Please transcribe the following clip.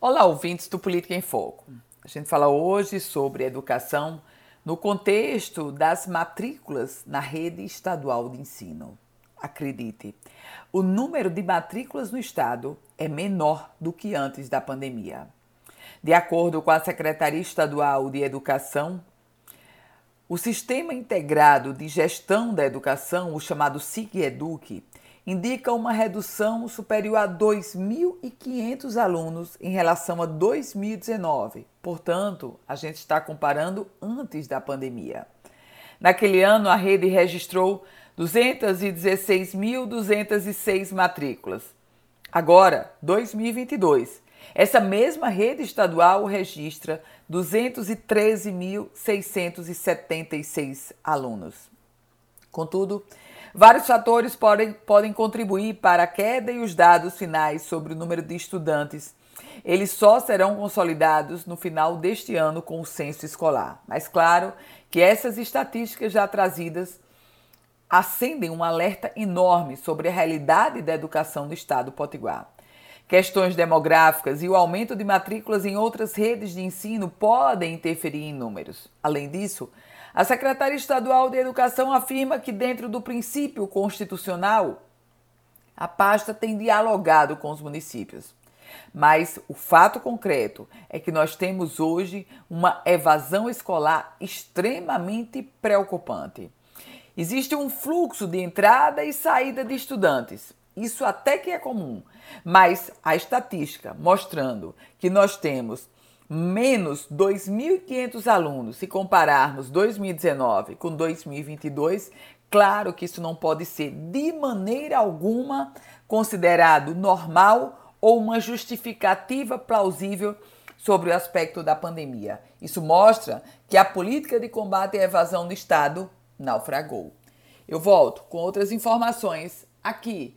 Olá, ouvintes do Política em Foco. A gente fala hoje sobre educação no contexto das matrículas na rede estadual de ensino. Acredite, o número de matrículas no estado é menor do que antes da pandemia. De acordo com a Secretaria Estadual de Educação, o Sistema Integrado de Gestão da Educação, o chamado SIG-EDUC, indica uma redução superior a 2.500 alunos em relação a 2019. Portanto, a gente está comparando antes da pandemia. Naquele ano, a rede registrou 216.206 matrículas. Agora, 2022, essa mesma rede estadual registra 213.676 alunos. Contudo, Vários fatores podem, podem contribuir para a queda e os dados finais sobre o número de estudantes. Eles só serão consolidados no final deste ano com o censo escolar. Mas claro que essas estatísticas já trazidas acendem um alerta enorme sobre a realidade da educação no estado potiguar. Questões demográficas e o aumento de matrículas em outras redes de ensino podem interferir em números. Além disso, a Secretaria Estadual de Educação afirma que, dentro do princípio constitucional, a pasta tem dialogado com os municípios. Mas o fato concreto é que nós temos hoje uma evasão escolar extremamente preocupante. Existe um fluxo de entrada e saída de estudantes. Isso até que é comum, mas a estatística mostrando que nós temos menos 2.500 alunos, se compararmos 2019 com 2022, claro que isso não pode ser de maneira alguma considerado normal ou uma justificativa plausível sobre o aspecto da pandemia. Isso mostra que a política de combate à evasão do Estado naufragou. Eu volto com outras informações aqui